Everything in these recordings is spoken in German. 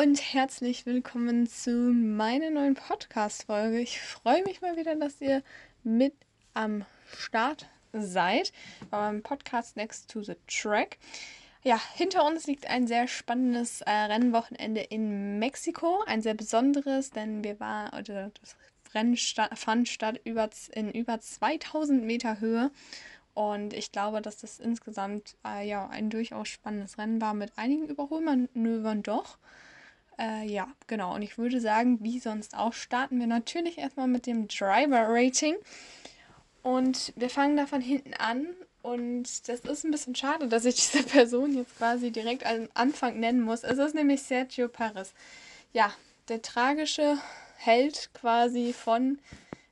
und herzlich willkommen zu meiner neuen Podcast-Folge. Ich freue mich mal wieder, dass ihr mit am Start seid beim Podcast Next to the Track. Ja, hinter uns liegt ein sehr spannendes äh, Rennwochenende in Mexiko, ein sehr besonderes, denn wir waren, oder das Rennen fand statt über, in über 2000 Meter Höhe und ich glaube, dass das insgesamt äh, ja ein durchaus spannendes Rennen war mit einigen Überholmanövern doch. Äh, ja, genau. Und ich würde sagen, wie sonst auch, starten wir natürlich erstmal mit dem Driver-Rating. Und wir fangen da von hinten an. Und das ist ein bisschen schade, dass ich diese Person jetzt quasi direkt am Anfang nennen muss. Es ist nämlich Sergio Perez. Ja, der tragische Held quasi von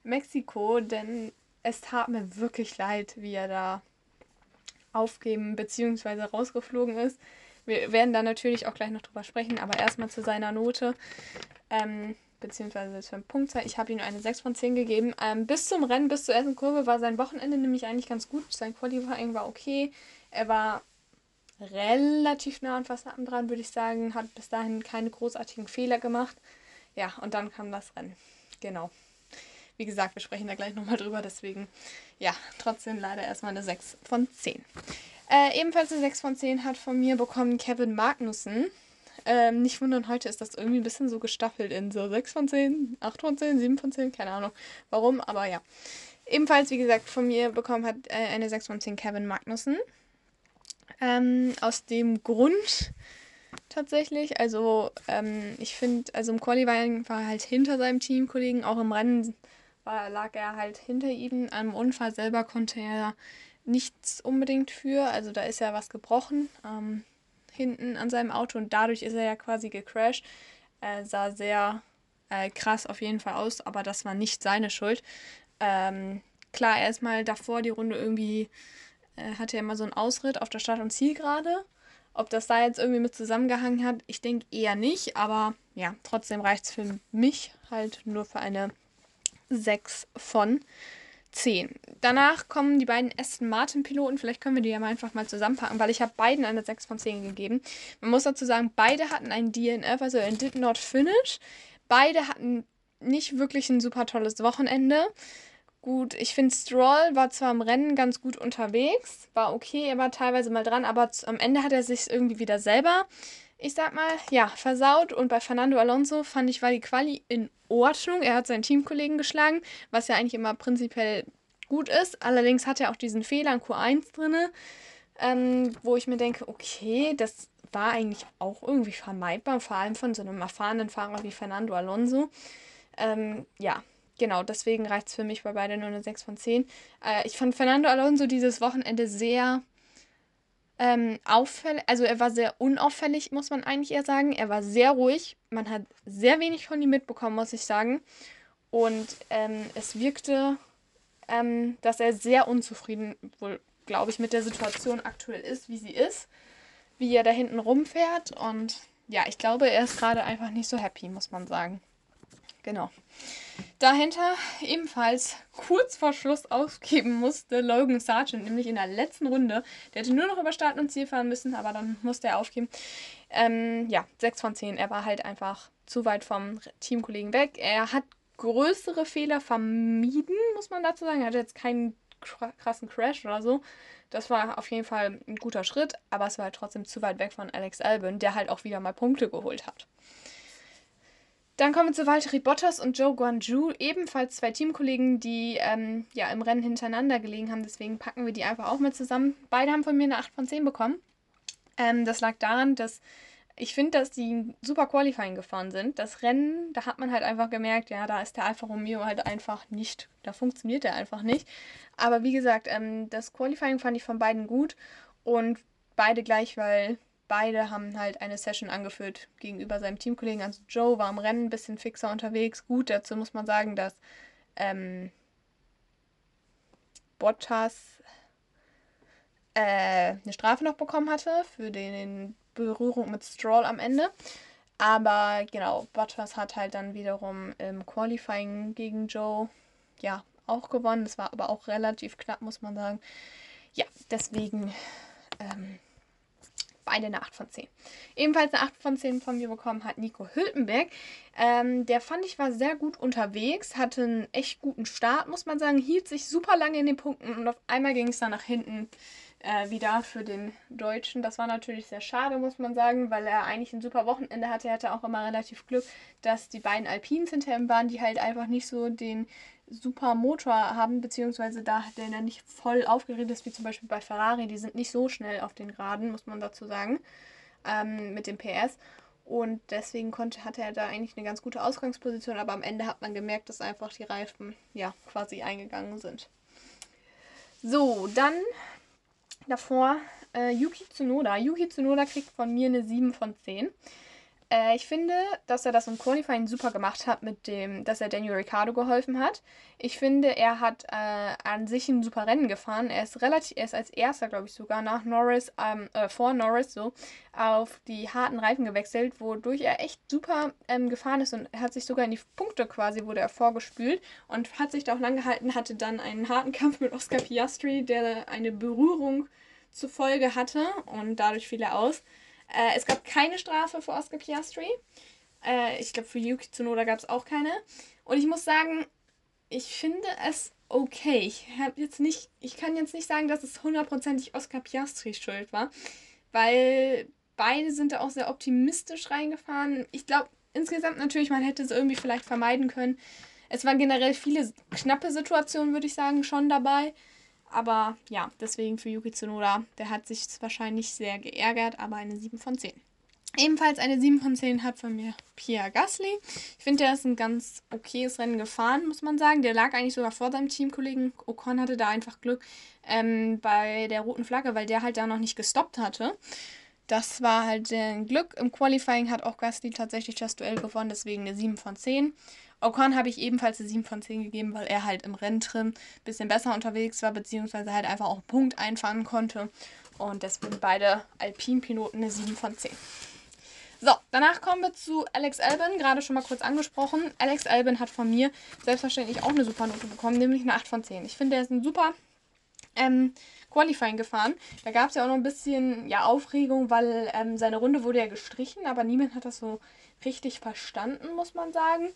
Mexiko, denn es tat mir wirklich leid, wie er da aufgeben bzw. rausgeflogen ist. Wir werden da natürlich auch gleich noch drüber sprechen, aber erstmal zu seiner Note. Ähm, beziehungsweise zu einem Punktzahl. Ich habe ihm eine 6 von 10 gegeben. Ähm, bis zum Rennen, bis zur ersten Kurve war sein Wochenende nämlich eigentlich ganz gut. Sein Qualifying war okay. Er war relativ nah an Verstappen dran, würde ich sagen. Hat bis dahin keine großartigen Fehler gemacht. Ja, und dann kam das Rennen. Genau. Wie gesagt, wir sprechen da gleich nochmal drüber, deswegen ja, trotzdem leider erstmal eine 6 von 10. Äh, ebenfalls eine 6 von 10 hat von mir bekommen Kevin Magnussen. Ähm, nicht wundern, heute ist das irgendwie ein bisschen so gestaffelt in so 6 von 10, 8 von 10, 7 von 10, keine Ahnung warum, aber ja. Ebenfalls, wie gesagt, von mir bekommen hat äh, eine 6 von 10 Kevin Magnussen. Ähm, aus dem Grund tatsächlich, also ähm, ich finde, also im Qualifying war er halt hinter seinem Teamkollegen, auch im Rennen war, lag er halt hinter ihm. Am Unfall selber konnte er nichts unbedingt für. Also da ist ja was gebrochen ähm, hinten an seinem Auto und dadurch ist er ja quasi gecrashed. Er sah sehr äh, krass auf jeden Fall aus, aber das war nicht seine Schuld. Ähm, klar, erstmal davor die Runde irgendwie äh, hatte er immer so einen Ausritt auf der Start- und Zielgerade. Ob das da jetzt irgendwie mit zusammengehangen hat, ich denke eher nicht, aber ja, trotzdem reicht es für mich halt nur für eine 6 von 10. Danach kommen die beiden Aston Martin Piloten. Vielleicht können wir die ja mal einfach mal zusammenpacken, weil ich habe beiden eine 6 von 10 gegeben. Man muss dazu sagen, beide hatten ein DNF, also ein Did Not Finish. Beide hatten nicht wirklich ein super tolles Wochenende. Gut, ich finde, Stroll war zwar im Rennen ganz gut unterwegs, war okay, er war teilweise mal dran, aber am Ende hat er sich irgendwie wieder selber ich sag mal, ja, versaut. Und bei Fernando Alonso fand ich, war die Quali in Ordnung. Er hat seinen Teamkollegen geschlagen, was ja eigentlich immer prinzipiell gut ist. Allerdings hat er auch diesen Fehler in Q1 drin, ähm, wo ich mir denke, okay, das war eigentlich auch irgendwie vermeidbar, vor allem von so einem erfahrenen Fahrer wie Fernando Alonso. Ähm, ja, genau, deswegen reicht es für mich bei beiden nur eine 6 von 10. Äh, ich fand Fernando Alonso dieses Wochenende sehr ähm, auffällig, also er war sehr unauffällig, muss man eigentlich eher sagen. Er war sehr ruhig. Man hat sehr wenig von ihm mitbekommen, muss ich sagen. Und ähm, es wirkte, ähm, dass er sehr unzufrieden, wohl, glaube ich, mit der Situation aktuell ist, wie sie ist, wie er da hinten rumfährt. Und ja, ich glaube, er ist gerade einfach nicht so happy, muss man sagen. Genau. Dahinter ebenfalls kurz vor Schluss aufgeben musste Logan Sargent, nämlich in der letzten Runde. Der hätte nur noch über Start und Ziel fahren müssen, aber dann musste er aufgeben. Ähm, ja, 6 von 10. Er war halt einfach zu weit vom Teamkollegen weg. Er hat größere Fehler vermieden, muss man dazu sagen. Er hatte jetzt keinen krassen Crash oder so. Das war auf jeden Fall ein guter Schritt, aber es war halt trotzdem zu weit weg von Alex Albon, der halt auch wieder mal Punkte geholt hat. Dann kommen wir zu Valtteri Bottas und Joe Guanju, ebenfalls zwei Teamkollegen, die ähm, ja im Rennen hintereinander gelegen haben. Deswegen packen wir die einfach auch mit zusammen. Beide haben von mir eine 8 von 10 bekommen. Ähm, das lag daran, dass ich finde, dass die super Qualifying gefahren sind. Das Rennen, da hat man halt einfach gemerkt, ja, da ist der Alfa Romeo halt einfach nicht, da funktioniert der einfach nicht. Aber wie gesagt, ähm, das Qualifying fand ich von beiden gut und beide gleich, weil beide haben halt eine Session angeführt gegenüber seinem Teamkollegen. Also Joe war im Rennen ein bisschen fixer unterwegs. Gut, dazu muss man sagen, dass ähm, Bottas äh, eine Strafe noch bekommen hatte für den Berührung mit Stroll am Ende. Aber genau, Bottas hat halt dann wiederum im Qualifying gegen Joe ja auch gewonnen. Das war aber auch relativ knapp, muss man sagen. Ja, deswegen ähm, beide eine 8 von 10. Ebenfalls eine 8 von 10 von mir bekommen hat Nico Hültenberg. Ähm, der fand ich war sehr gut unterwegs, hatte einen echt guten Start, muss man sagen, hielt sich super lange in den Punkten und auf einmal ging es dann nach hinten äh, wieder für den Deutschen. Das war natürlich sehr schade, muss man sagen, weil er eigentlich ein super Wochenende hatte. Er hatte auch immer relativ Glück, dass die beiden Alpines hinter ihm waren, die halt einfach nicht so den super Motor haben, beziehungsweise da der dann nicht voll aufgeregt ist, wie zum Beispiel bei Ferrari. Die sind nicht so schnell auf den Geraden, muss man dazu sagen, ähm, mit dem PS. Und deswegen konnte, hatte er da eigentlich eine ganz gute Ausgangsposition, aber am Ende hat man gemerkt, dass einfach die Reifen ja quasi eingegangen sind. So, dann davor äh, Yuki Tsunoda. Yuki Tsunoda kriegt von mir eine 7 von 10. Äh, ich finde, dass er das im Qualifying super gemacht hat, mit dem, dass er Daniel Ricciardo geholfen hat. Ich finde, er hat äh, an sich ein super Rennen gefahren. Er ist relativ, er ist als erster, glaube ich, sogar nach Norris, ähm, äh, vor Norris so, auf die harten Reifen gewechselt, wodurch er echt super ähm, gefahren ist und hat sich sogar in die Punkte quasi, wurde er vorgespült und hat sich da auch lang gehalten, hatte dann einen harten Kampf mit Oscar Piastri, der eine Berührung zur Folge hatte und dadurch fiel er aus. Äh, es gab keine Strafe für Oscar Piastri. Äh, ich glaube, für Yuki Tsunoda gab es auch keine. Und ich muss sagen, ich finde es okay. Ich habe jetzt nicht, ich kann jetzt nicht sagen, dass es hundertprozentig Oscar Piastri schuld war, weil beide sind da auch sehr optimistisch reingefahren. Ich glaube insgesamt natürlich, man hätte es irgendwie vielleicht vermeiden können. Es waren generell viele knappe Situationen, würde ich sagen, schon dabei. Aber ja, deswegen für Yuki Tsunoda, der hat sich wahrscheinlich sehr geärgert, aber eine 7 von 10. Ebenfalls eine 7 von 10 hat von mir Pierre Gasly. Ich finde, der ist ein ganz okayes Rennen gefahren, muss man sagen. Der lag eigentlich sogar vor seinem Teamkollegen. Ocon hatte da einfach Glück ähm, bei der roten Flagge, weil der halt da noch nicht gestoppt hatte. Das war halt ein Glück. Im Qualifying hat auch Gasly tatsächlich das Duell gewonnen, deswegen eine 7 von 10. Ocon habe ich ebenfalls eine 7 von 10 gegeben, weil er halt im Renntrim ein bisschen besser unterwegs war, beziehungsweise halt einfach auch einen Punkt einfahren konnte. Und deswegen beide Alpin-Piloten eine 7 von 10. So, danach kommen wir zu Alex Albin, gerade schon mal kurz angesprochen. Alex Albin hat von mir selbstverständlich auch eine super Note bekommen, nämlich eine 8 von 10. Ich finde, er ist ein super ähm, Qualifying gefahren. Da gab es ja auch noch ein bisschen ja, Aufregung, weil ähm, seine Runde wurde ja gestrichen, aber niemand hat das so richtig verstanden, muss man sagen.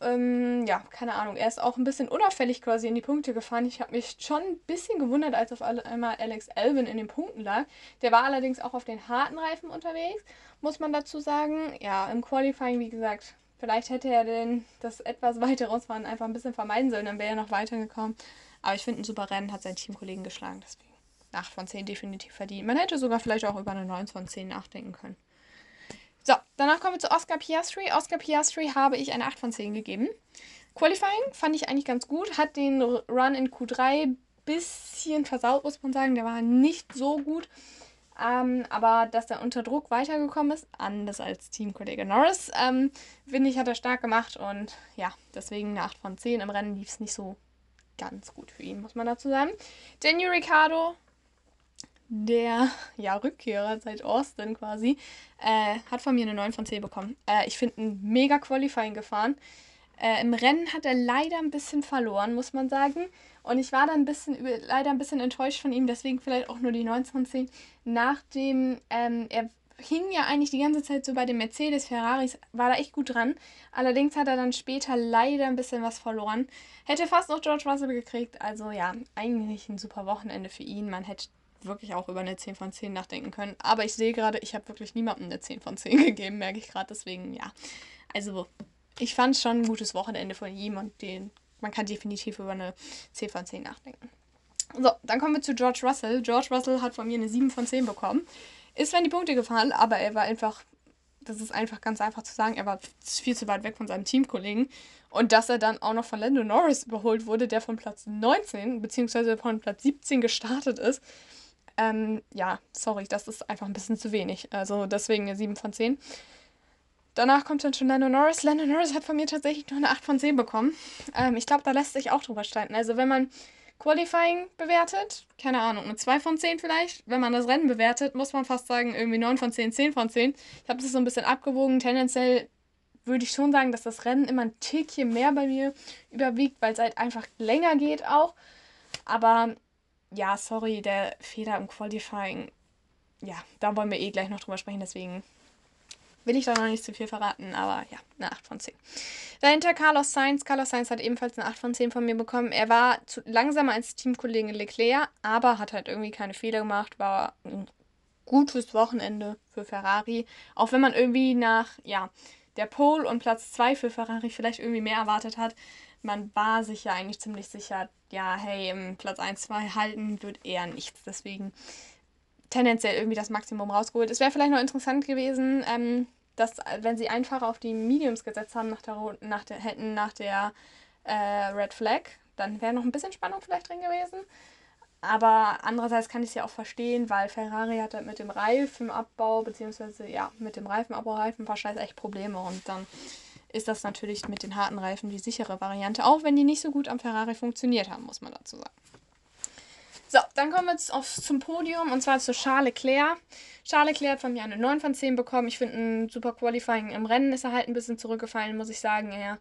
Ähm, ja, keine Ahnung. Er ist auch ein bisschen unauffällig quasi in die Punkte gefahren. Ich habe mich schon ein bisschen gewundert, als auf einmal Alex Alvin in den Punkten lag. Der war allerdings auch auf den harten Reifen unterwegs, muss man dazu sagen. Ja, im Qualifying, wie gesagt, vielleicht hätte er denn das etwas weiter rausfahren einfach ein bisschen vermeiden sollen, dann wäre er noch weitergekommen. Aber ich finde, ein super Rennen hat sein Teamkollegen geschlagen, deswegen 8 von 10 definitiv verdient. Man hätte sogar vielleicht auch über eine 9 von 10 nachdenken können. So, danach kommen wir zu Oscar Piastri. Oscar Piastri habe ich eine 8 von 10 gegeben. Qualifying fand ich eigentlich ganz gut. Hat den Run in Q3 bisschen versaut, muss man sagen. Der war nicht so gut. Ähm, aber dass er unter Druck weitergekommen ist, anders als Teamkollege Norris, ähm, finde ich, hat er stark gemacht. Und ja, deswegen eine 8 von 10. Im Rennen lief es nicht so ganz gut für ihn, muss man dazu sagen. Daniel Ricciardo der ja, Rückkehrer seit Austin quasi, äh, hat von mir eine 9 von 10 bekommen. Äh, ich finde ein mega Qualifying gefahren. Äh, Im Rennen hat er leider ein bisschen verloren, muss man sagen. Und ich war dann ein bisschen, leider ein bisschen enttäuscht von ihm, deswegen vielleicht auch nur die 9 von 10. Nachdem ähm, er hing ja eigentlich die ganze Zeit so bei den Mercedes, Ferraris, war da echt gut dran. Allerdings hat er dann später leider ein bisschen was verloren. Hätte fast noch George Russell gekriegt. Also ja, eigentlich ein super Wochenende für ihn. Man hätte wirklich auch über eine 10 von 10 nachdenken können. Aber ich sehe gerade, ich habe wirklich niemandem eine 10 von 10 gegeben, merke ich gerade. Deswegen, ja. Also, ich fand es schon ein gutes Wochenende von ihm und den, man kann definitiv über eine 10 von 10 nachdenken. So, dann kommen wir zu George Russell. George Russell hat von mir eine 7 von 10 bekommen. Ist in die Punkte gefahren, aber er war einfach, das ist einfach ganz einfach zu sagen, er war viel zu weit weg von seinem Teamkollegen. Und dass er dann auch noch von Lando Norris überholt wurde, der von Platz 19 bzw. von Platz 17 gestartet ist, ähm, ja, sorry, das ist einfach ein bisschen zu wenig. Also deswegen eine 7 von 10. Danach kommt dann schon Lando Norris. Lando Norris hat von mir tatsächlich nur eine 8 von 10 bekommen. Ähm, ich glaube, da lässt sich auch drüber streiten. Also wenn man Qualifying bewertet, keine Ahnung, eine 2 von 10 vielleicht. Wenn man das Rennen bewertet, muss man fast sagen, irgendwie 9 von 10, 10 von 10. Ich habe das so ein bisschen abgewogen. Tendenziell würde ich schon sagen, dass das Rennen immer ein Tickchen mehr bei mir überwiegt, weil es halt einfach länger geht auch. Aber ja, sorry, der Fehler im Qualifying ja, da wollen wir eh gleich noch drüber sprechen, deswegen will ich da noch nicht zu viel verraten, aber ja, eine 8 von 10. Dahinter Carlos Sainz. Carlos Sainz hat ebenfalls eine 8 von 10 von mir bekommen. Er war zu langsamer als Teamkollege Leclerc, aber hat halt irgendwie keine Fehler gemacht, war ein gutes Wochenende für Ferrari. Auch wenn man irgendwie nach, ja, der Pole und Platz 2 für Ferrari vielleicht irgendwie mehr erwartet hat. Man war sich ja eigentlich ziemlich sicher, ja, hey, im Platz 1, 2 halten wird eher nichts. Deswegen tendenziell irgendwie das Maximum rausgeholt. Es wäre vielleicht noch interessant gewesen, ähm, dass, wenn sie einfach auf die Mediums gesetzt haben, nach der, nach der, hätten nach der äh, Red Flag, dann wäre noch ein bisschen Spannung vielleicht drin gewesen. Aber andererseits kann ich es ja auch verstehen, weil Ferrari hat halt mit dem Reifenabbau, beziehungsweise ja, mit dem Reifenabbau, Reifenverschleiß echt Probleme. Und dann ist das natürlich mit den harten Reifen die sichere Variante, auch wenn die nicht so gut am Ferrari funktioniert haben, muss man dazu sagen. So, dann kommen wir jetzt auf, zum Podium und zwar zu Charles Leclerc. Charles Leclerc hat von mir eine 9 von 10 bekommen. Ich finde ein super Qualifying im Rennen ist er halt ein bisschen zurückgefallen, muss ich sagen. Er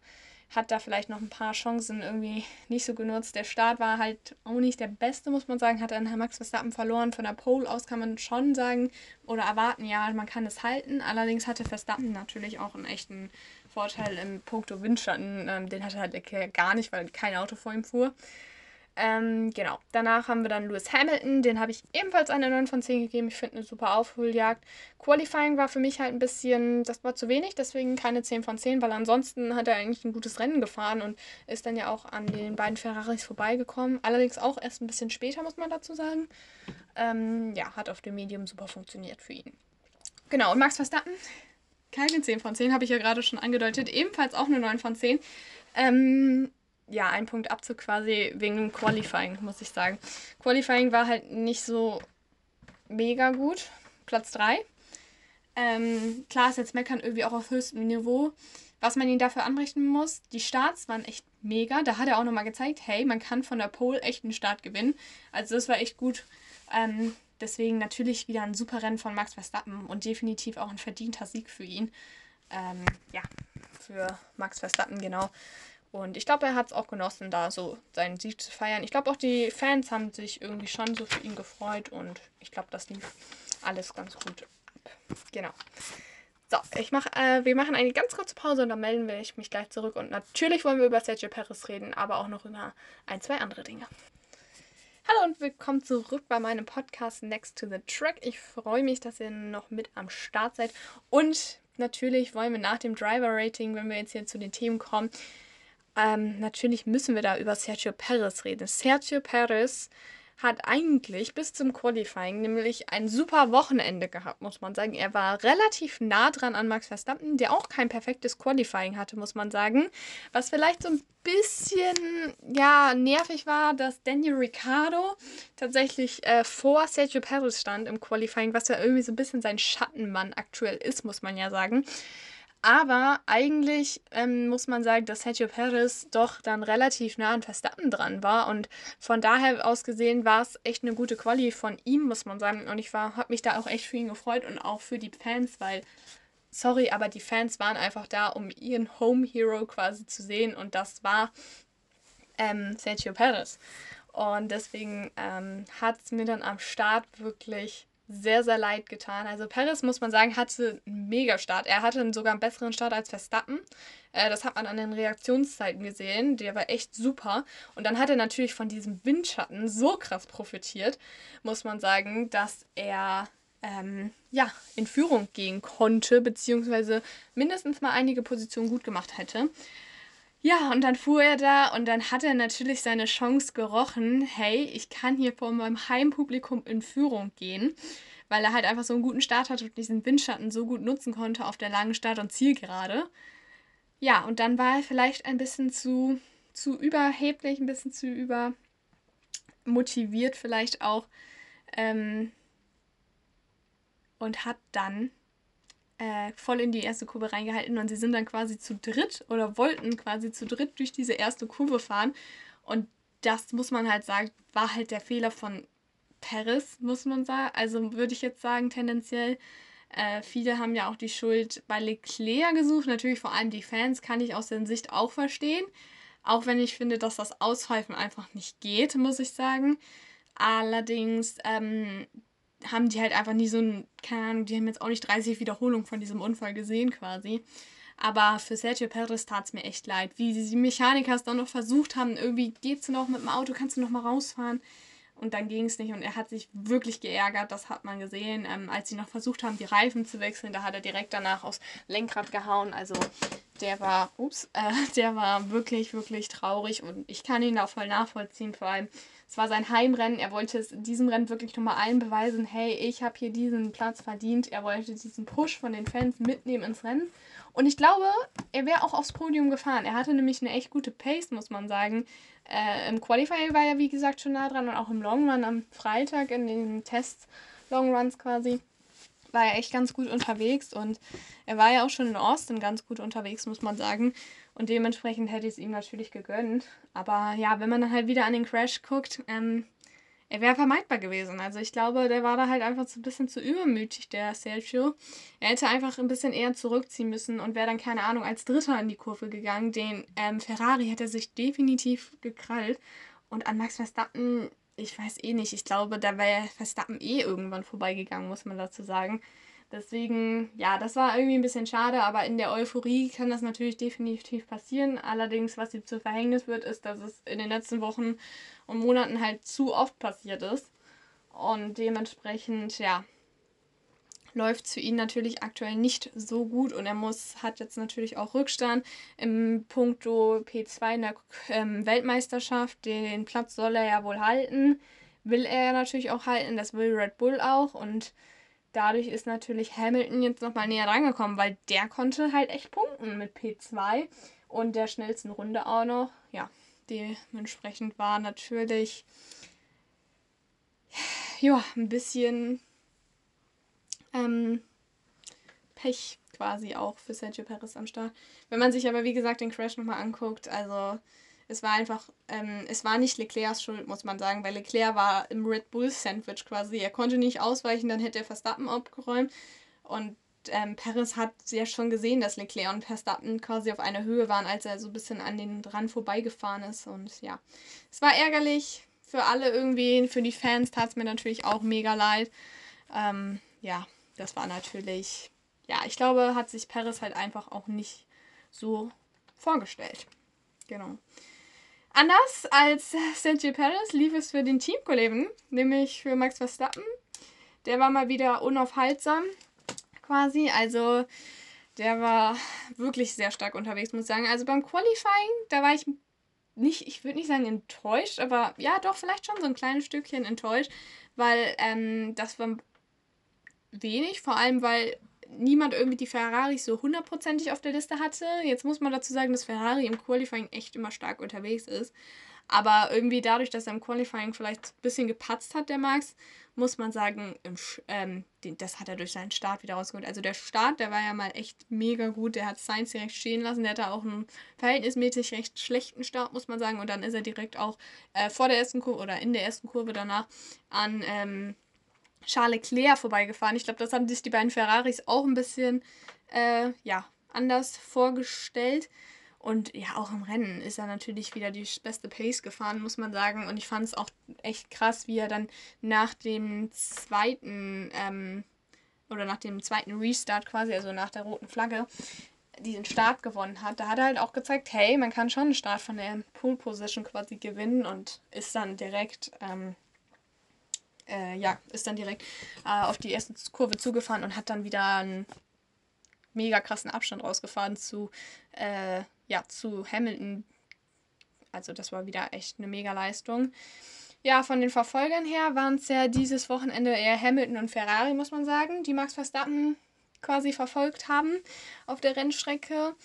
hat da vielleicht noch ein paar Chancen irgendwie nicht so genutzt. Der Start war halt auch nicht der beste, muss man sagen. Hat dann Herr Max Verstappen verloren. Von der Pole aus kann man schon sagen oder erwarten, ja, man kann es halten. Allerdings hatte Verstappen natürlich auch einen echten Vorteil im Punkto Windschatten. Ähm, den hatte halt Leclerc gar nicht, weil kein Auto vor ihm fuhr. Ähm, genau. Danach haben wir dann Lewis Hamilton. Den habe ich ebenfalls eine 9 von 10 gegeben. Ich finde eine super Aufholjagd. Qualifying war für mich halt ein bisschen, das war zu wenig, deswegen keine 10 von 10, weil ansonsten hat er eigentlich ein gutes Rennen gefahren und ist dann ja auch an den beiden Ferraris vorbeigekommen. Allerdings auch erst ein bisschen später, muss man dazu sagen. Ähm, ja, hat auf dem Medium super funktioniert für ihn. Genau, und Max Verstappen, keine 10 von 10, habe ich ja gerade schon angedeutet. Ebenfalls auch eine 9 von 10. Ähm, ja, ein Punkt Abzug quasi wegen dem Qualifying, muss ich sagen. Qualifying war halt nicht so mega gut. Platz 3. Ähm, klar ist jetzt Meckern irgendwie auch auf höchstem Niveau. Was man ihn dafür anrichten muss, die Starts waren echt mega. Da hat er auch nochmal gezeigt, hey, man kann von der Pole echt einen Start gewinnen. Also das war echt gut. Ähm, deswegen natürlich wieder ein super Rennen von Max Verstappen und definitiv auch ein verdienter Sieg für ihn. Ähm, ja, für Max Verstappen, genau. Und ich glaube, er hat es auch genossen, da so seinen Sieg zu feiern. Ich glaube, auch die Fans haben sich irgendwie schon so für ihn gefreut und ich glaube, das lief alles ganz gut ab. Genau. So, ich mach, äh, wir machen eine ganz kurze Pause und dann melden wir mich gleich zurück. Und natürlich wollen wir über Sergio Perez reden, aber auch noch über ein, zwei andere Dinge. Hallo und willkommen zurück bei meinem Podcast Next to the Track. Ich freue mich, dass ihr noch mit am Start seid. Und natürlich wollen wir nach dem Driver Rating, wenn wir jetzt hier zu den Themen kommen, ähm, natürlich müssen wir da über Sergio Perez reden. Sergio Perez hat eigentlich bis zum Qualifying nämlich ein super Wochenende gehabt, muss man sagen. Er war relativ nah dran an Max Verstappen, der auch kein perfektes Qualifying hatte, muss man sagen. Was vielleicht so ein bisschen ja nervig war, dass Daniel Ricciardo tatsächlich äh, vor Sergio Perez stand im Qualifying, was ja irgendwie so ein bisschen sein Schattenmann aktuell ist, muss man ja sagen. Aber eigentlich ähm, muss man sagen, dass Sergio Perez doch dann relativ nah an Verstappen dran war. Und von daher aus gesehen war es echt eine gute Quali von ihm, muss man sagen. Und ich habe mich da auch echt für ihn gefreut und auch für die Fans, weil, sorry, aber die Fans waren einfach da, um ihren Home Hero quasi zu sehen. Und das war ähm, Sergio Perez. Und deswegen ähm, hat es mir dann am Start wirklich sehr, sehr leid getan. Also Perez, muss man sagen, hatte einen Mega-Start. Er hatte sogar einen besseren Start als Verstappen. Äh, das hat man an den Reaktionszeiten gesehen. Der war echt super. Und dann hat er natürlich von diesem Windschatten so krass profitiert, muss man sagen, dass er ähm, ja, in Führung gehen konnte, beziehungsweise mindestens mal einige Positionen gut gemacht hätte. Ja, und dann fuhr er da und dann hat er natürlich seine Chance gerochen, hey, ich kann hier vor meinem Heimpublikum in Führung gehen, weil er halt einfach so einen guten Start hat und diesen Windschatten so gut nutzen konnte auf der langen Start- und Zielgerade. Ja, und dann war er vielleicht ein bisschen zu, zu überheblich, ein bisschen zu übermotiviert vielleicht auch ähm, und hat dann äh, voll in die erste Kurve reingehalten und sie sind dann quasi zu dritt oder wollten quasi zu dritt durch diese erste Kurve fahren. Und das muss man halt sagen, war halt der Fehler von Paris, muss man sagen. Also würde ich jetzt sagen, tendenziell. Äh, viele haben ja auch die Schuld bei Leclerc gesucht. Natürlich vor allem die Fans kann ich aus der Sicht auch verstehen. Auch wenn ich finde, dass das Auspfeifen einfach nicht geht, muss ich sagen. Allerdings ähm, haben die halt einfach nie so ein, keine Ahnung, die haben jetzt auch nicht 30 Wiederholungen von diesem Unfall gesehen quasi. Aber für Sergio Perez tat es mir echt leid, wie die Mechaniker es dann noch versucht haben, irgendwie geht's noch mit dem Auto, kannst du noch mal rausfahren? Und dann ging es nicht und er hat sich wirklich geärgert, das hat man gesehen. Ähm, als sie noch versucht haben, die Reifen zu wechseln, da hat er direkt danach aufs Lenkrad gehauen. Also der war, ups, äh, der war wirklich, wirklich traurig und ich kann ihn auch voll nachvollziehen. Vor allem, es war sein Heimrennen. Er wollte es in diesem Rennen wirklich nochmal allen beweisen, hey, ich habe hier diesen Platz verdient. Er wollte diesen Push von den Fans mitnehmen ins Rennen. Und ich glaube, er wäre auch aufs Podium gefahren. Er hatte nämlich eine echt gute Pace, muss man sagen. Äh, Im Qualifier war er, wie gesagt, schon nah dran und auch im Long Run am Freitag in den Tests, Long Runs quasi, war er echt ganz gut unterwegs und er war ja auch schon in Austin ganz gut unterwegs, muss man sagen. Und dementsprechend hätte ich es ihm natürlich gegönnt. Aber ja, wenn man dann halt wieder an den Crash guckt, ähm, er wäre vermeidbar gewesen. Also ich glaube, der war da halt einfach so ein bisschen zu übermütig, der Sergio. Er hätte einfach ein bisschen eher zurückziehen müssen und wäre dann, keine Ahnung, als Dritter in die Kurve gegangen. Den ähm, Ferrari hätte sich definitiv gekrallt. Und an Max Verstappen, ich weiß eh nicht, ich glaube, da wäre Verstappen eh irgendwann vorbeigegangen, muss man dazu sagen. Deswegen, ja, das war irgendwie ein bisschen schade, aber in der Euphorie kann das natürlich definitiv passieren. Allerdings, was ihm zu Verhängnis wird, ist, dass es in den letzten Wochen und Monaten halt zu oft passiert ist. Und dementsprechend, ja, läuft für ihn natürlich aktuell nicht so gut und er muss, hat jetzt natürlich auch Rückstand im Punkto P2 in der ähm, Weltmeisterschaft. Den Platz soll er ja wohl halten. Will er ja natürlich auch halten, das will Red Bull auch und dadurch ist natürlich Hamilton jetzt nochmal näher rangekommen, weil der konnte halt echt punkten mit P2 und der schnellsten Runde auch noch. Ja, dementsprechend war natürlich ja, ein bisschen ähm, Pech quasi auch für Sergio Perez am Start. Wenn man sich aber, wie gesagt, den Crash nochmal anguckt, also es war einfach, ähm, es war nicht Leclercs Schuld, muss man sagen, weil Leclerc war im Red Bull Sandwich quasi. Er konnte nicht ausweichen, dann hätte er Verstappen abgeräumt. Und ähm, Perez hat ja schon gesehen, dass Leclerc und Verstappen quasi auf einer Höhe waren, als er so ein bisschen an den dran vorbeigefahren ist. Und ja, es war ärgerlich für alle irgendwie. Für die Fans tat es mir natürlich auch mega leid. Ähm, ja, das war natürlich, ja, ich glaube, hat sich Perez halt einfach auch nicht so vorgestellt. Genau. Anders als Sergio Perez lief es für den Teamkollegen, nämlich für Max Verstappen. Der war mal wieder unaufhaltsam quasi. Also der war wirklich sehr stark unterwegs, muss ich sagen. Also beim Qualifying, da war ich nicht, ich würde nicht sagen enttäuscht, aber ja, doch, vielleicht schon so ein kleines Stückchen enttäuscht, weil ähm, das war wenig, vor allem weil niemand irgendwie die Ferraris so hundertprozentig auf der Liste hatte. Jetzt muss man dazu sagen, dass Ferrari im Qualifying echt immer stark unterwegs ist. Aber irgendwie dadurch, dass er im Qualifying vielleicht ein bisschen gepatzt hat, der Max, muss man sagen, ähm, das hat er durch seinen Start wieder rausgeholt. Also der Start, der war ja mal echt mega gut. Der hat Sainz direkt stehen lassen. Der hatte auch einen verhältnismäßig recht schlechten Start, muss man sagen. Und dann ist er direkt auch äh, vor der ersten Kurve oder in der ersten Kurve danach an ähm, Charles Leclerc vorbeigefahren. Ich glaube, das haben sich die beiden Ferraris auch ein bisschen äh, ja, anders vorgestellt. Und ja, auch im Rennen ist er natürlich wieder die beste Pace gefahren, muss man sagen. Und ich fand es auch echt krass, wie er dann nach dem zweiten ähm, oder nach dem zweiten Restart quasi, also nach der roten Flagge, diesen Start gewonnen hat. Da hat er halt auch gezeigt, hey, man kann schon einen Start von der Pole Position quasi gewinnen und ist dann direkt ähm, äh, ja, ist dann direkt äh, auf die erste Kurve zugefahren und hat dann wieder einen mega krassen Abstand rausgefahren zu, äh, ja, zu Hamilton. Also das war wieder echt eine mega Leistung. Ja, von den Verfolgern her waren es ja dieses Wochenende eher Hamilton und Ferrari, muss man sagen, die Max Verstappen quasi verfolgt haben auf der Rennstrecke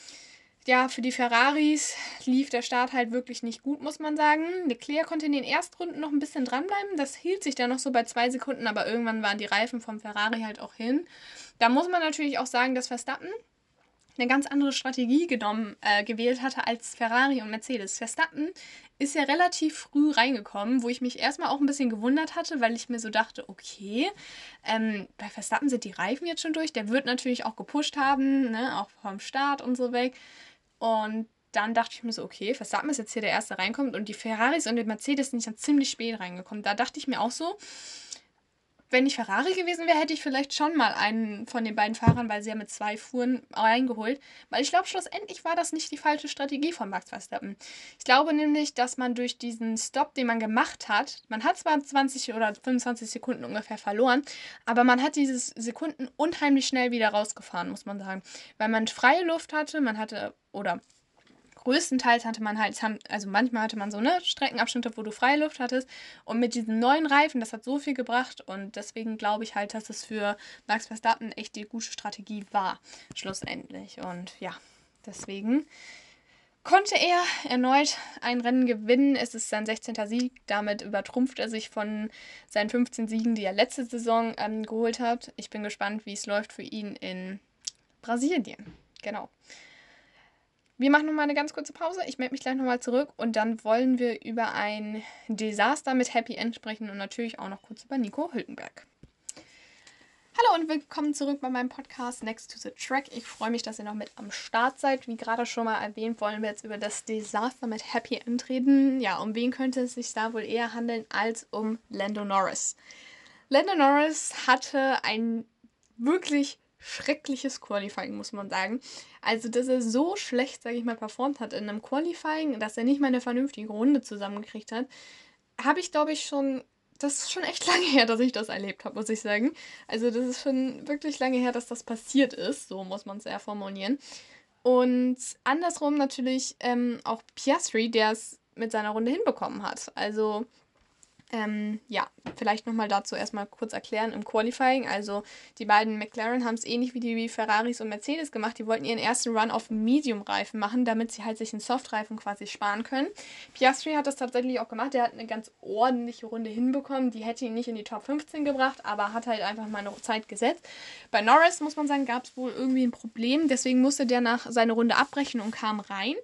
ja, für die Ferraris lief der Start halt wirklich nicht gut, muss man sagen. Leclerc konnte in den Erstrunden noch ein bisschen dranbleiben. Das hielt sich dann noch so bei zwei Sekunden, aber irgendwann waren die Reifen vom Ferrari halt auch hin. Da muss man natürlich auch sagen, dass Verstappen eine ganz andere Strategie genommen, äh, gewählt hatte als Ferrari und Mercedes. Verstappen ist ja relativ früh reingekommen, wo ich mich erstmal auch ein bisschen gewundert hatte, weil ich mir so dachte, okay, ähm, bei Verstappen sind die Reifen jetzt schon durch. Der wird natürlich auch gepusht haben, ne, auch vom Start und so weg. Und dann dachte ich mir so, okay, Verstappen ist jetzt hier der Erste reinkommt und die Ferraris und die Mercedes sind dann ziemlich spät reingekommen. Da dachte ich mir auch so, wenn ich Ferrari gewesen wäre, hätte ich vielleicht schon mal einen von den beiden Fahrern, weil sie ja mit zwei fuhren, reingeholt. Weil ich glaube, schlussendlich war das nicht die falsche Strategie von Max Verstappen. Ich glaube nämlich, dass man durch diesen Stop, den man gemacht hat, man hat zwar 20 oder 25 Sekunden ungefähr verloren, aber man hat diese Sekunden unheimlich schnell wieder rausgefahren, muss man sagen. Weil man freie Luft hatte, man hatte, oder größtenteils hatte man halt, also manchmal hatte man so eine Streckenabschnitte, wo du freie Luft hattest. Und mit diesen neuen Reifen, das hat so viel gebracht. Und deswegen glaube ich halt, dass es für Max Verstappen echt die gute Strategie war, schlussendlich. Und ja, deswegen konnte er erneut ein Rennen gewinnen. Es ist sein 16. Sieg. Damit übertrumpft er sich von seinen 15 Siegen, die er letzte Saison ähm, geholt hat. Ich bin gespannt, wie es läuft für ihn in Brasilien. Genau. Wir machen nochmal eine ganz kurze Pause. Ich melde mich gleich nochmal zurück und dann wollen wir über ein Desaster mit Happy End sprechen und natürlich auch noch kurz über Nico Hülkenberg. Hallo und willkommen zurück bei meinem Podcast Next to the Track. Ich freue mich, dass ihr noch mit am Start seid. Wie gerade schon mal erwähnt, wollen wir jetzt über das Desaster mit Happy End reden. Ja, um wen könnte es sich da wohl eher handeln als um Lando Norris? Lando Norris hatte ein wirklich schreckliches Qualifying, muss man sagen. Also, dass er so schlecht, sage ich mal, performt hat in einem Qualifying, dass er nicht mal eine vernünftige Runde zusammengekriegt hat, habe ich, glaube ich, schon. Das ist schon echt lange her, dass ich das erlebt habe, muss ich sagen. Also, das ist schon wirklich lange her, dass das passiert ist. So muss man es eher formulieren. Und andersrum natürlich ähm, auch Piastri, der es mit seiner Runde hinbekommen hat. Also, ähm, ja, vielleicht nochmal dazu erstmal kurz erklären im Qualifying. Also die beiden McLaren haben es ähnlich wie die Ferraris und Mercedes gemacht. Die wollten ihren ersten Run auf Medium-Reifen machen, damit sie halt sich einen Soft-Reifen quasi sparen können. Piastri hat das tatsächlich auch gemacht. Der hat eine ganz ordentliche Runde hinbekommen. Die hätte ihn nicht in die Top 15 gebracht, aber hat halt einfach mal eine Zeit gesetzt. Bei Norris, muss man sagen, gab es wohl irgendwie ein Problem. Deswegen musste der nach seine Runde abbrechen und kam rein.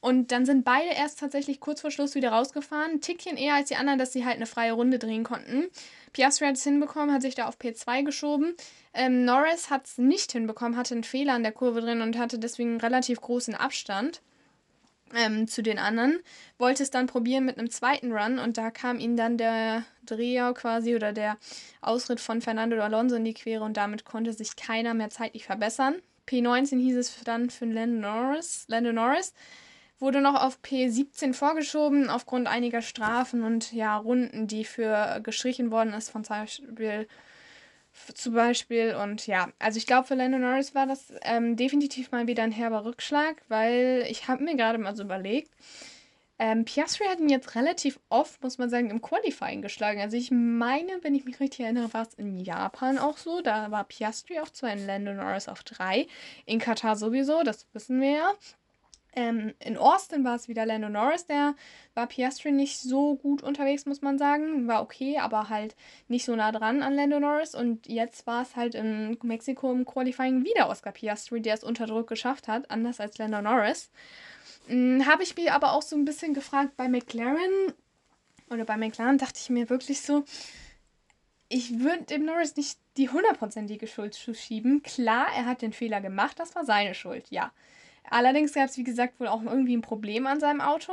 Und dann sind beide erst tatsächlich kurz vor Schluss wieder rausgefahren. Ein Tickchen eher als die anderen, dass sie halt eine freie Runde drehen konnten. Piastri hat es hinbekommen, hat sich da auf P2 geschoben. Ähm, Norris hat es nicht hinbekommen, hatte einen Fehler an der Kurve drin und hatte deswegen einen relativ großen Abstand ähm, zu den anderen. Wollte es dann probieren mit einem zweiten Run und da kam ihm dann der Dreher quasi oder der Ausritt von Fernando Alonso in die Quere und damit konnte sich keiner mehr zeitlich verbessern. P19 hieß es dann für Lando Norris. Lando Norris wurde noch auf P17 vorgeschoben aufgrund einiger Strafen und ja, Runden, die für gestrichen worden ist, von zum Beispiel, zum Beispiel. Und ja, also ich glaube, für Lando Norris war das ähm, definitiv mal wieder ein herber Rückschlag, weil ich habe mir gerade mal so überlegt, ähm, Piastri hat ihn jetzt relativ oft, muss man sagen, im Qualifying geschlagen. Also ich meine, wenn ich mich richtig erinnere, war es in Japan auch so. Da war Piastri auf 2 und Lando Norris auf 3. In Katar sowieso, das wissen wir ja. Ähm, in Austin war es wieder Lando Norris, der war Piastri nicht so gut unterwegs, muss man sagen. War okay, aber halt nicht so nah dran an Lando Norris. Und jetzt war es halt in Mexiko im Qualifying wieder Oscar Piastri, der es unter Druck geschafft hat, anders als Lando Norris. Hm, Habe ich mir aber auch so ein bisschen gefragt bei McLaren oder bei McLaren dachte ich mir wirklich so, ich würde dem Norris nicht die hundertprozentige Schuld zuschieben. Klar, er hat den Fehler gemacht, das war seine Schuld, ja. Allerdings gab es, wie gesagt, wohl auch irgendwie ein Problem an seinem Auto.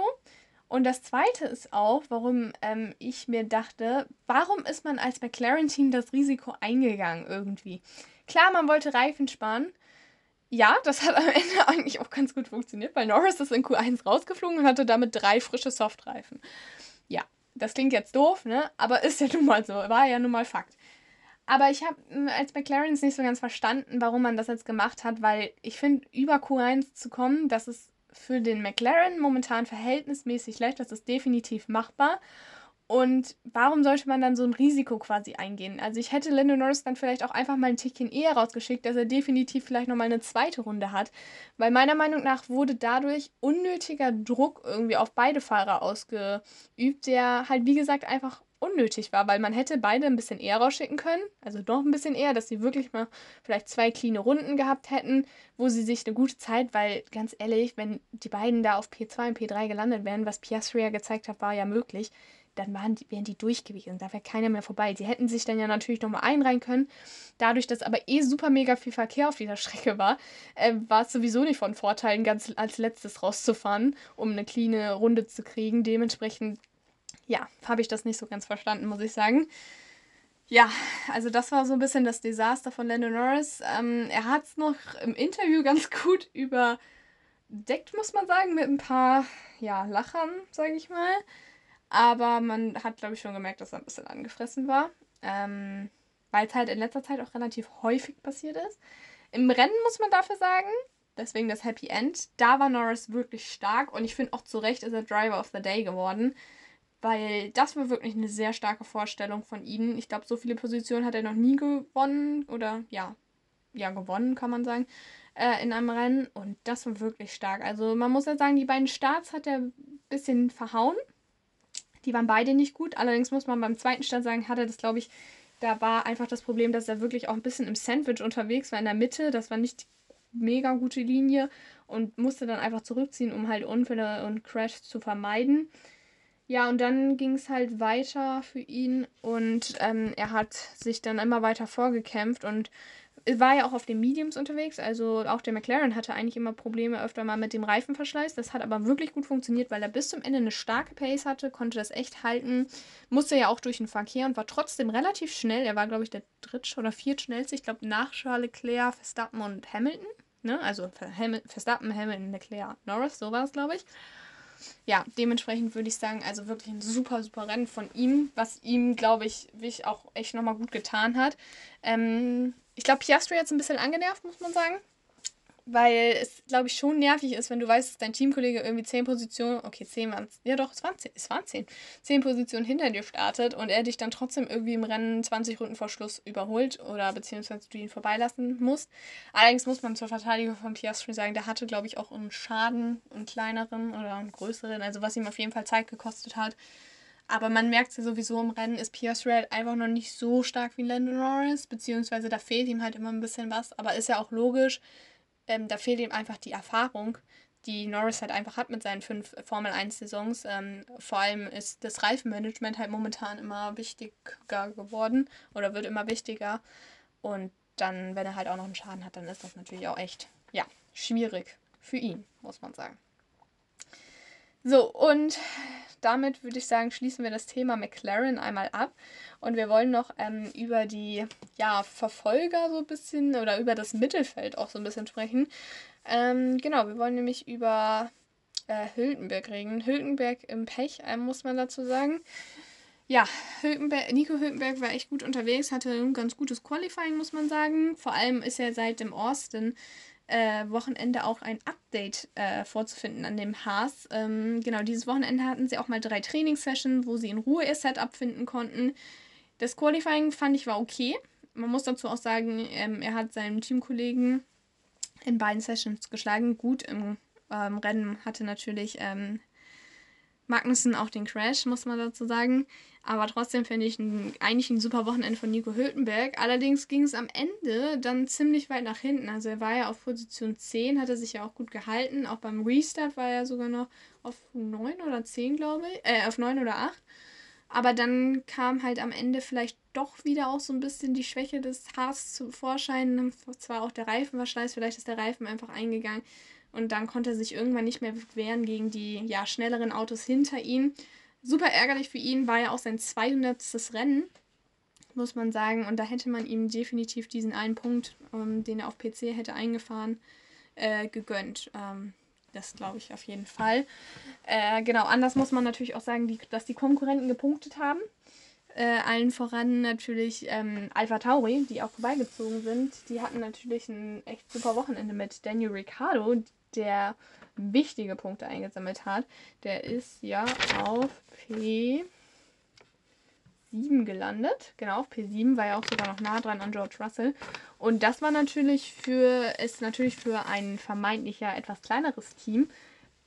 Und das Zweite ist auch, warum ähm, ich mir dachte, warum ist man als McLaren-Team das Risiko eingegangen irgendwie? Klar, man wollte Reifen sparen. Ja, das hat am Ende eigentlich auch ganz gut funktioniert, weil Norris ist in Q1 rausgeflogen und hatte damit drei frische Softreifen. Ja, das klingt jetzt doof, ne? Aber ist ja nun mal so, war ja nun mal Fakt. Aber ich habe hm, als McLaren nicht so ganz verstanden, warum man das jetzt gemacht hat, weil ich finde, über Q1 zu kommen, das ist für den McLaren momentan verhältnismäßig leicht, das ist definitiv machbar. Und warum sollte man dann so ein Risiko quasi eingehen? Also ich hätte Lando Norris dann vielleicht auch einfach mal ein Tickchen eher rausgeschickt, dass er definitiv vielleicht nochmal eine zweite Runde hat. Weil meiner Meinung nach wurde dadurch unnötiger Druck irgendwie auf beide Fahrer ausgeübt, der halt wie gesagt einfach unnötig war, weil man hätte beide ein bisschen eher rausschicken können, also noch ein bisschen eher, dass sie wirklich mal vielleicht zwei cleane Runden gehabt hätten, wo sie sich eine gute Zeit, weil ganz ehrlich, wenn die beiden da auf P2 und P3 gelandet wären, was Piastri ja gezeigt hat, war ja möglich, dann waren die, wären die durch gewesen, da wäre keiner mehr vorbei. Sie hätten sich dann ja natürlich nochmal einreihen können. Dadurch, dass aber eh super mega viel Verkehr auf dieser Strecke war, äh, war es sowieso nicht von Vorteilen, ganz als letztes rauszufahren, um eine cleane Runde zu kriegen. Dementsprechend ja, habe ich das nicht so ganz verstanden, muss ich sagen. Ja, also das war so ein bisschen das Desaster von Lando Norris. Ähm, er hat es noch im Interview ganz gut überdeckt, muss man sagen, mit ein paar ja, Lachern, sage ich mal. Aber man hat, glaube ich, schon gemerkt, dass er ein bisschen angefressen war. Ähm, Weil es halt in letzter Zeit auch relativ häufig passiert ist. Im Rennen muss man dafür sagen, deswegen das Happy End, da war Norris wirklich stark und ich finde auch zu Recht ist er Driver of the Day geworden. Weil das war wirklich eine sehr starke Vorstellung von ihm. Ich glaube, so viele Positionen hat er noch nie gewonnen oder ja, ja, gewonnen, kann man sagen, äh, in einem Rennen. Und das war wirklich stark. Also man muss ja sagen, die beiden Starts hat er ein bisschen verhauen. Die waren beide nicht gut. Allerdings muss man beim zweiten Start sagen, hat er das, glaube ich, da war einfach das Problem, dass er wirklich auch ein bisschen im Sandwich unterwegs war in der Mitte. Das war nicht die mega gute Linie und musste dann einfach zurückziehen, um halt Unfälle und Crash zu vermeiden. Ja, und dann ging es halt weiter für ihn und ähm, er hat sich dann immer weiter vorgekämpft und war ja auch auf den Mediums unterwegs. Also auch der McLaren hatte eigentlich immer Probleme öfter mal mit dem Reifenverschleiß. Das hat aber wirklich gut funktioniert, weil er bis zum Ende eine starke Pace hatte, konnte das echt halten. Musste ja auch durch den Verkehr und war trotzdem relativ schnell. Er war, glaube ich, der dritt- oder viertschnellste. Ich glaube, nach Charles Leclerc, Verstappen und Hamilton. Ne? Also Verstappen, Hamilton, Leclerc, Norris, so war es, glaube ich ja, dementsprechend würde ich sagen, also wirklich ein super, super Rennen von ihm, was ihm, glaube ich, wirklich auch echt nochmal gut getan hat. Ähm, ich glaube, Piastri hat es ein bisschen angenervt, muss man sagen weil es, glaube ich, schon nervig ist, wenn du weißt, dass dein Teamkollege irgendwie 10 Positionen, okay, 10 waren ja doch, es waren 10, es waren 10, 10 Positionen hinter dir startet und er dich dann trotzdem irgendwie im Rennen 20 Runden vor Schluss überholt oder beziehungsweise du ihn vorbeilassen musst. Allerdings muss man zur Verteidigung von Piastri sagen, der hatte, glaube ich, auch einen Schaden, einen kleineren oder einen größeren, also was ihm auf jeden Fall Zeit gekostet hat. Aber man merkt ja sowieso im Rennen, ist Piastri halt einfach noch nicht so stark wie Lando Norris, beziehungsweise da fehlt ihm halt immer ein bisschen was, aber ist ja auch logisch, ähm, da fehlt ihm einfach die Erfahrung, die Norris halt einfach hat mit seinen fünf Formel 1-Saisons. Ähm, vor allem ist das Reifenmanagement halt momentan immer wichtiger geworden oder wird immer wichtiger. Und dann, wenn er halt auch noch einen Schaden hat, dann ist das natürlich auch echt, ja, schwierig für ihn, muss man sagen. So, und damit würde ich sagen, schließen wir das Thema McLaren einmal ab. Und wir wollen noch ähm, über die ja, Verfolger so ein bisschen oder über das Mittelfeld auch so ein bisschen sprechen. Ähm, genau, wir wollen nämlich über äh, Hülkenberg reden. Hülkenberg im Pech, ähm, muss man dazu sagen. Ja, Hülkenberg, Nico Hülkenberg war echt gut unterwegs, hatte ein ganz gutes Qualifying, muss man sagen. Vor allem ist er seit dem Austin äh, Wochenende auch ein Update äh, vorzufinden an dem Haas. Ähm, genau, dieses Wochenende hatten sie auch mal drei Trainingssessions, wo sie in Ruhe ihr Setup finden konnten. Das Qualifying fand ich war okay. Man muss dazu auch sagen, ähm, er hat seinen Teamkollegen in beiden Sessions geschlagen. Gut, im ähm, Rennen hatte natürlich ähm, Magnussen auch den Crash, muss man dazu sagen. Aber trotzdem finde ich ein, eigentlich ein super Wochenende von Nico Hülkenberg. Allerdings ging es am Ende dann ziemlich weit nach hinten. Also er war ja auf Position 10, hatte sich ja auch gut gehalten. Auch beim Restart war er sogar noch auf 9 oder 10, glaube ich. Äh, auf 9 oder 8. Aber dann kam halt am Ende vielleicht doch wieder auch so ein bisschen die Schwäche des Haars zum Vorschein. Zwar auch der Reifenverschleiß, vielleicht ist der Reifen einfach eingegangen. Und dann konnte er sich irgendwann nicht mehr wehren gegen die ja, schnelleren Autos hinter ihm. Super ärgerlich für ihn, war ja auch sein 200. Rennen, muss man sagen. Und da hätte man ihm definitiv diesen einen Punkt, ähm, den er auf PC hätte eingefahren, äh, gegönnt. Ähm, das glaube ich auf jeden Fall. Äh, genau, anders muss man natürlich auch sagen, die, dass die Konkurrenten gepunktet haben. Äh, allen voran natürlich ähm, Alpha Tauri, die auch vorbeigezogen sind. Die hatten natürlich ein echt super Wochenende mit Daniel Ricciardo, der wichtige Punkte eingesammelt hat. Der ist ja auf P7 gelandet. Genau, auf P7 war ja auch sogar noch nah dran an George Russell. Und das war natürlich für, ist natürlich für ein vermeintlich ja etwas kleineres Team,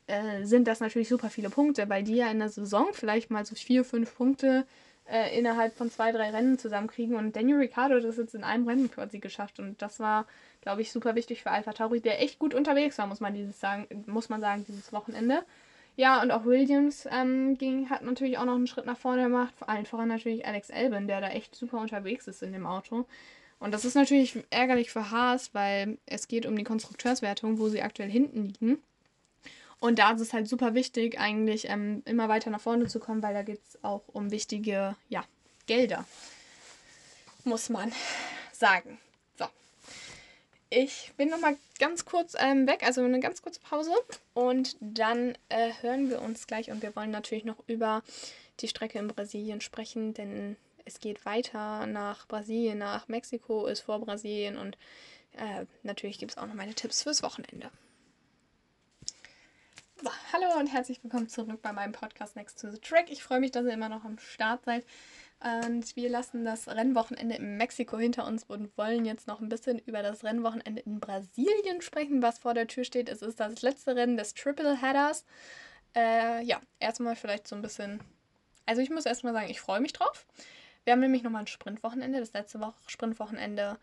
äh, sind das natürlich super viele Punkte, weil die ja in der Saison vielleicht mal so vier, fünf Punkte äh, innerhalb von zwei, drei Rennen zusammenkriegen. Und Daniel Ricciardo hat das jetzt in einem Rennen quasi geschafft. Und das war, glaube ich, super wichtig für Alpha Tauri, der echt gut unterwegs war, muss man dieses sagen, muss man sagen, dieses Wochenende. Ja, und auch Williams ähm, ging, hat natürlich auch noch einen Schritt nach vorne gemacht. Vor allem voran natürlich Alex Albin, der da echt super unterwegs ist in dem Auto. Und das ist natürlich ärgerlich für Haas, weil es geht um die Konstrukteurswertung, wo sie aktuell hinten liegen. Und da ist es halt super wichtig, eigentlich ähm, immer weiter nach vorne zu kommen, weil da geht es auch um wichtige ja, Gelder. muss man sagen. So. Ich bin nochmal ganz kurz ähm, weg, also eine ganz kurze Pause. Und dann äh, hören wir uns gleich. Und wir wollen natürlich noch über die Strecke in Brasilien sprechen, denn es geht weiter nach Brasilien, nach Mexiko ist vor Brasilien. Und äh, natürlich gibt es auch noch meine Tipps fürs Wochenende. Hallo und herzlich willkommen zurück bei meinem Podcast Next to the Track. Ich freue mich, dass ihr immer noch am Start seid. Und wir lassen das Rennwochenende in Mexiko hinter uns und wollen jetzt noch ein bisschen über das Rennwochenende in Brasilien sprechen, was vor der Tür steht. Es ist das letzte Rennen des Triple Headers. Äh, ja, erstmal vielleicht so ein bisschen. Also ich muss erstmal sagen, ich freue mich drauf. Wir haben nämlich nochmal ein Sprintwochenende, das letzte Woche Sprintwochenende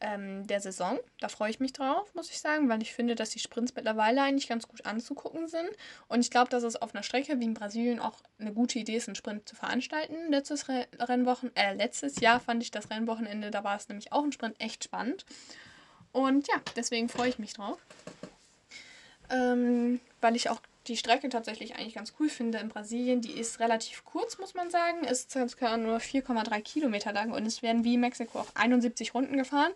ähm, der Saison. Da freue ich mich drauf, muss ich sagen, weil ich finde, dass die Sprints mittlerweile eigentlich ganz gut anzugucken sind. Und ich glaube, dass es auf einer Strecke wie in Brasilien auch eine gute Idee ist, einen Sprint zu veranstalten. Letztes Re Rennwochen äh, letztes Jahr fand ich das Rennwochenende, da war es nämlich auch ein Sprint echt spannend. Und ja, deswegen freue ich mich drauf. Ähm, weil ich auch die Strecke tatsächlich eigentlich ganz cool finde in Brasilien. Die ist relativ kurz, muss man sagen. Ist circa nur 4,3 Kilometer lang und es werden wie in Mexiko auch 71 Runden gefahren.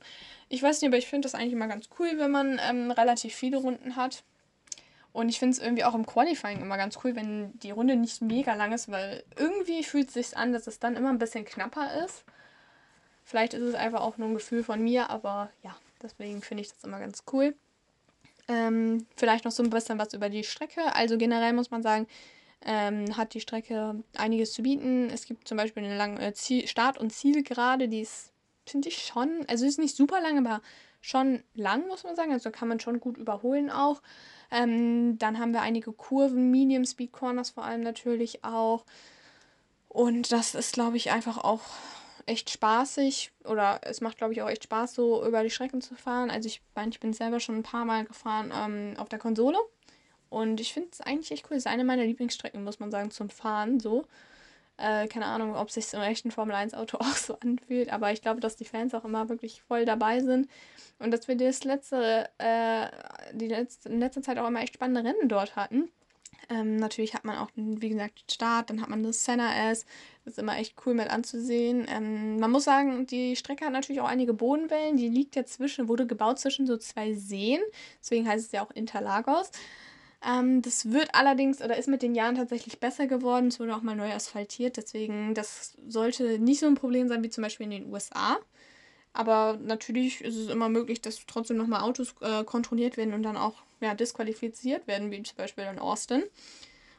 Ich weiß nicht, aber ich finde das eigentlich immer ganz cool, wenn man ähm, relativ viele Runden hat. Und ich finde es irgendwie auch im Qualifying immer ganz cool, wenn die Runde nicht mega lang ist, weil irgendwie fühlt es sich an, dass es dann immer ein bisschen knapper ist. Vielleicht ist es einfach auch nur ein Gefühl von mir, aber ja, deswegen finde ich das immer ganz cool. Ähm, vielleicht noch so ein bisschen was über die Strecke. Also generell muss man sagen, ähm, hat die Strecke einiges zu bieten. Es gibt zum Beispiel eine lange äh, Ziel Start- und Zielgerade, die ist, finde ich schon, also ist nicht super lang, aber schon lang, muss man sagen. Also kann man schon gut überholen auch. Ähm, dann haben wir einige Kurven, Medium Speed Corners vor allem natürlich auch. Und das ist, glaube ich, einfach auch echt spaßig oder es macht, glaube ich, auch echt Spaß, so über die Strecken zu fahren. Also ich meine, ich bin selber schon ein paar Mal gefahren ähm, auf der Konsole und ich finde es eigentlich echt cool. Es ist eine meiner Lieblingsstrecken, muss man sagen, zum Fahren so. Äh, keine Ahnung, ob sich im echten Formel 1 Auto auch so anfühlt, aber ich glaube, dass die Fans auch immer wirklich voll dabei sind und dass wir das letzte, äh, die letzte, in letzter Zeit auch immer echt spannende Rennen dort hatten. Ähm, natürlich hat man auch, wie gesagt, den Start, dann hat man das Senna S. Ist immer echt cool mit anzusehen. Ähm, man muss sagen, die Strecke hat natürlich auch einige Bodenwellen. Die liegt ja zwischen, wurde gebaut zwischen so zwei Seen. Deswegen heißt es ja auch Interlagos. Ähm, das wird allerdings oder ist mit den Jahren tatsächlich besser geworden. Es wurde auch mal neu asphaltiert. Deswegen, das sollte nicht so ein Problem sein wie zum Beispiel in den USA. Aber natürlich ist es immer möglich, dass trotzdem nochmal Autos äh, kontrolliert werden und dann auch ja, disqualifiziert werden, wie zum Beispiel in Austin.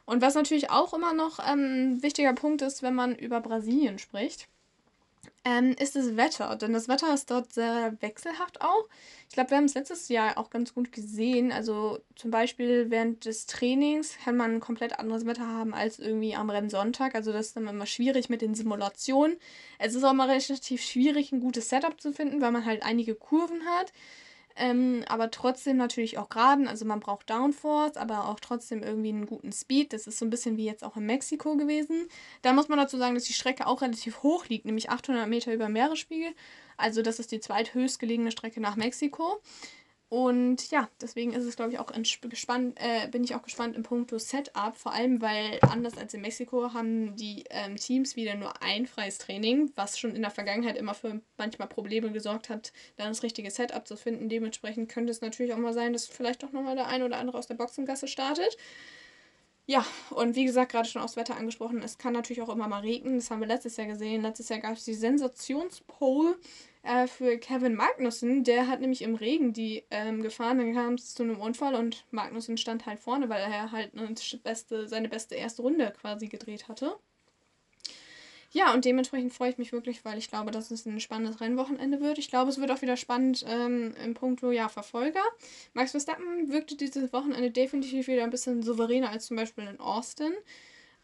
Und was natürlich auch immer noch ähm, ein wichtiger Punkt ist, wenn man über Brasilien spricht, ähm, ist das Wetter. Denn das Wetter ist dort sehr wechselhaft auch. Ich glaube, wir haben es letztes Jahr auch ganz gut gesehen. Also zum Beispiel während des Trainings kann man ein komplett anderes Wetter haben als irgendwie am Rennsonntag. Also das ist dann immer schwierig mit den Simulationen. Es ist auch mal relativ schwierig, ein gutes Setup zu finden, weil man halt einige Kurven hat. Ähm, aber trotzdem natürlich auch geraden. Also man braucht Downforce, aber auch trotzdem irgendwie einen guten Speed. Das ist so ein bisschen wie jetzt auch in Mexiko gewesen. Da muss man dazu sagen, dass die Strecke auch relativ hoch liegt, nämlich 800 Meter über Meeresspiegel. Also das ist die zweithöchst gelegene Strecke nach Mexiko. Und ja, deswegen ist es, glaube ich, auch gespannt, äh, bin ich auch gespannt im Punkto Setup, vor allem weil anders als in Mexiko haben die ähm, Teams wieder nur ein freies Training, was schon in der Vergangenheit immer für manchmal Probleme gesorgt hat, dann das richtige Setup zu finden. Dementsprechend könnte es natürlich auch mal sein, dass vielleicht doch nochmal der ein oder andere aus der Boxengasse startet. Ja, und wie gesagt, gerade schon aufs Wetter angesprochen, es kann natürlich auch immer mal regnen. Das haben wir letztes Jahr gesehen. Letztes Jahr gab es die Sensationspole äh, für Kevin Magnussen. Der hat nämlich im Regen die ähm, gefahren. Dann kam es zu einem Unfall und Magnussen stand halt vorne, weil er halt beste, seine beste erste Runde quasi gedreht hatte. Ja, und dementsprechend freue ich mich wirklich, weil ich glaube, dass es ein spannendes Rennwochenende wird. Ich glaube, es wird auch wieder spannend ähm, im Punkto ja, Verfolger. Max Verstappen wirkte dieses Wochenende definitiv wieder ein bisschen souveräner als zum Beispiel in Austin.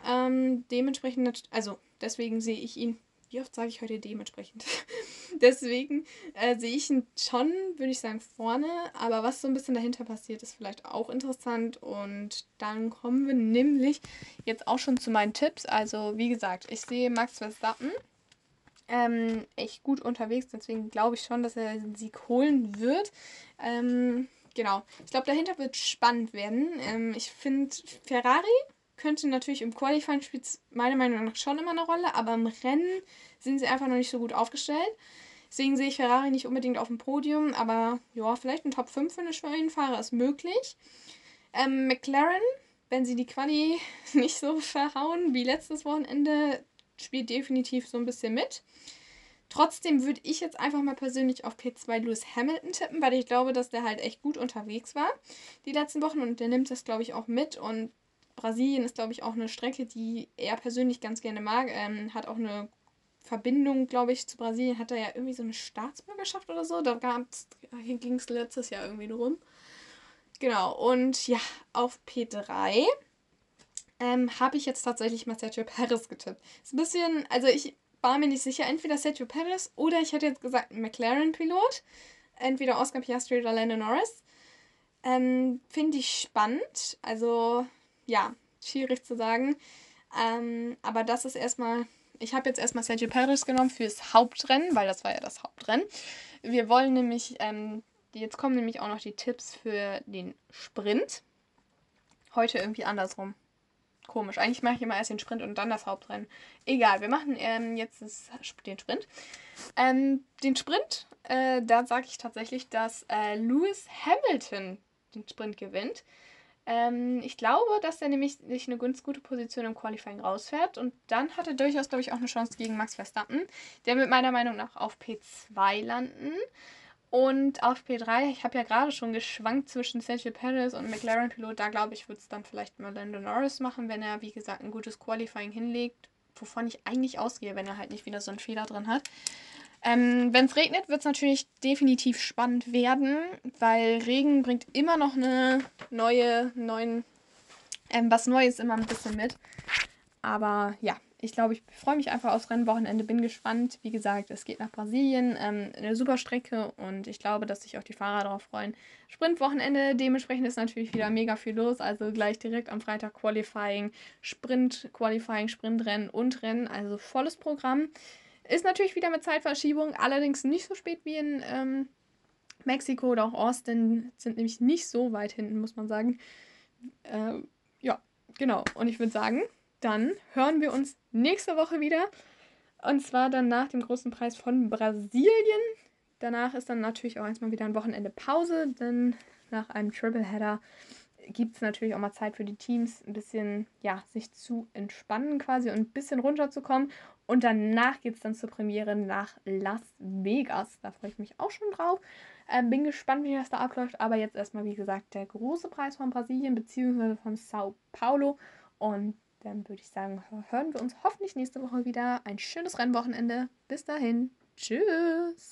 Ähm, dementsprechend, also deswegen sehe ich ihn wie oft sage ich heute dementsprechend? Deswegen äh, sehe ich ihn schon, würde ich sagen, vorne. Aber was so ein bisschen dahinter passiert, ist vielleicht auch interessant. Und dann kommen wir nämlich jetzt auch schon zu meinen Tipps. Also, wie gesagt, ich sehe Max Verstappen ähm, echt gut unterwegs. Deswegen glaube ich schon, dass er den Sieg holen wird. Ähm, genau. Ich glaube, dahinter wird spannend werden. Ähm, ich finde, Ferrari könnte natürlich im Qualifying spielt meiner Meinung nach schon immer eine Rolle, aber im Rennen sind sie einfach noch nicht so gut aufgestellt. Deswegen sehe ich Ferrari nicht unbedingt auf dem Podium, aber ja, vielleicht ein Top 5 für eine Schwellenfahrer ist möglich. Ähm, McLaren, wenn sie die Quali nicht so verhauen wie letztes Wochenende, spielt definitiv so ein bisschen mit. Trotzdem würde ich jetzt einfach mal persönlich auf P2 Lewis Hamilton tippen, weil ich glaube, dass der halt echt gut unterwegs war die letzten Wochen und der nimmt das, glaube ich, auch mit. Und Brasilien ist, glaube ich, auch eine Strecke, die er persönlich ganz gerne mag. Ähm, hat auch eine Verbindung, glaube ich, zu Brasilien. Hat er ja irgendwie so eine Staatsbürgerschaft oder so. Da ging es letztes Jahr irgendwie drum. Genau, und ja, auf P3 ähm, habe ich jetzt tatsächlich mal Sergio Perez getippt. Ist ein bisschen, also ich war mir nicht sicher, entweder Sergio Perez oder ich hätte jetzt gesagt McLaren-Pilot. Entweder Oscar Piastri oder Lando Norris. Ähm, Finde ich spannend. Also, ja, schwierig zu sagen. Ähm, aber das ist erstmal. Ich habe jetzt erstmal Sergio Perez genommen fürs Hauptrennen, weil das war ja das Hauptrennen. Wir wollen nämlich, ähm, jetzt kommen nämlich auch noch die Tipps für den Sprint. Heute irgendwie andersrum. Komisch. Eigentlich mache ich immer erst den Sprint und dann das Hauptrennen. Egal, wir machen ähm, jetzt das, den Sprint. Ähm, den Sprint, äh, da sage ich tatsächlich, dass äh, Lewis Hamilton den Sprint gewinnt. Ähm, ich glaube, dass er nämlich sich eine ganz gute Position im Qualifying rausfährt. Und dann hat er durchaus, glaube ich, auch eine Chance gegen Max Verstappen. Der wird meiner Meinung nach auf P2 landen. Und auf P3, ich habe ja gerade schon geschwankt zwischen Sergio Perez und McLaren-Pilot. Da glaube ich, wird es dann vielleicht mal Lando Norris machen, wenn er, wie gesagt, ein gutes Qualifying hinlegt. Wovon ich eigentlich ausgehe, wenn er halt nicht wieder so einen Fehler drin hat. Ähm, wenn es regnet, wird es natürlich definitiv spannend werden, weil Regen bringt immer noch eine neue, neuen, ähm, was Neues immer ein bisschen mit. Aber ja, ich glaube, ich freue mich einfach aufs Rennwochenende, bin gespannt. Wie gesagt, es geht nach Brasilien, ähm, eine super Strecke und ich glaube, dass sich auch die Fahrer darauf freuen. Sprintwochenende, dementsprechend ist natürlich wieder mega viel los. Also gleich direkt am Freitag Qualifying, Sprint, Qualifying, Sprintrennen und Rennen. Also volles Programm. Ist natürlich wieder mit Zeitverschiebung, allerdings nicht so spät wie in ähm, Mexiko oder auch Austin. Sind nämlich nicht so weit hinten, muss man sagen. Äh, ja, genau. Und ich würde sagen, dann hören wir uns nächste Woche wieder. Und zwar dann nach dem großen Preis von Brasilien. Danach ist dann natürlich auch erstmal wieder ein Wochenende Pause, denn nach einem Tripleheader gibt es natürlich auch mal Zeit für die Teams, ein bisschen, ja, sich zu entspannen quasi und ein bisschen runterzukommen. Und danach geht es dann zur Premiere nach Las Vegas. Da freue ich mich auch schon drauf. Ähm, bin gespannt, wie das da abläuft. Aber jetzt erstmal, wie gesagt, der große Preis von Brasilien bzw. von Sao Paulo. Und dann würde ich sagen, hören wir uns hoffentlich nächste Woche wieder. Ein schönes Rennwochenende. Bis dahin. Tschüss.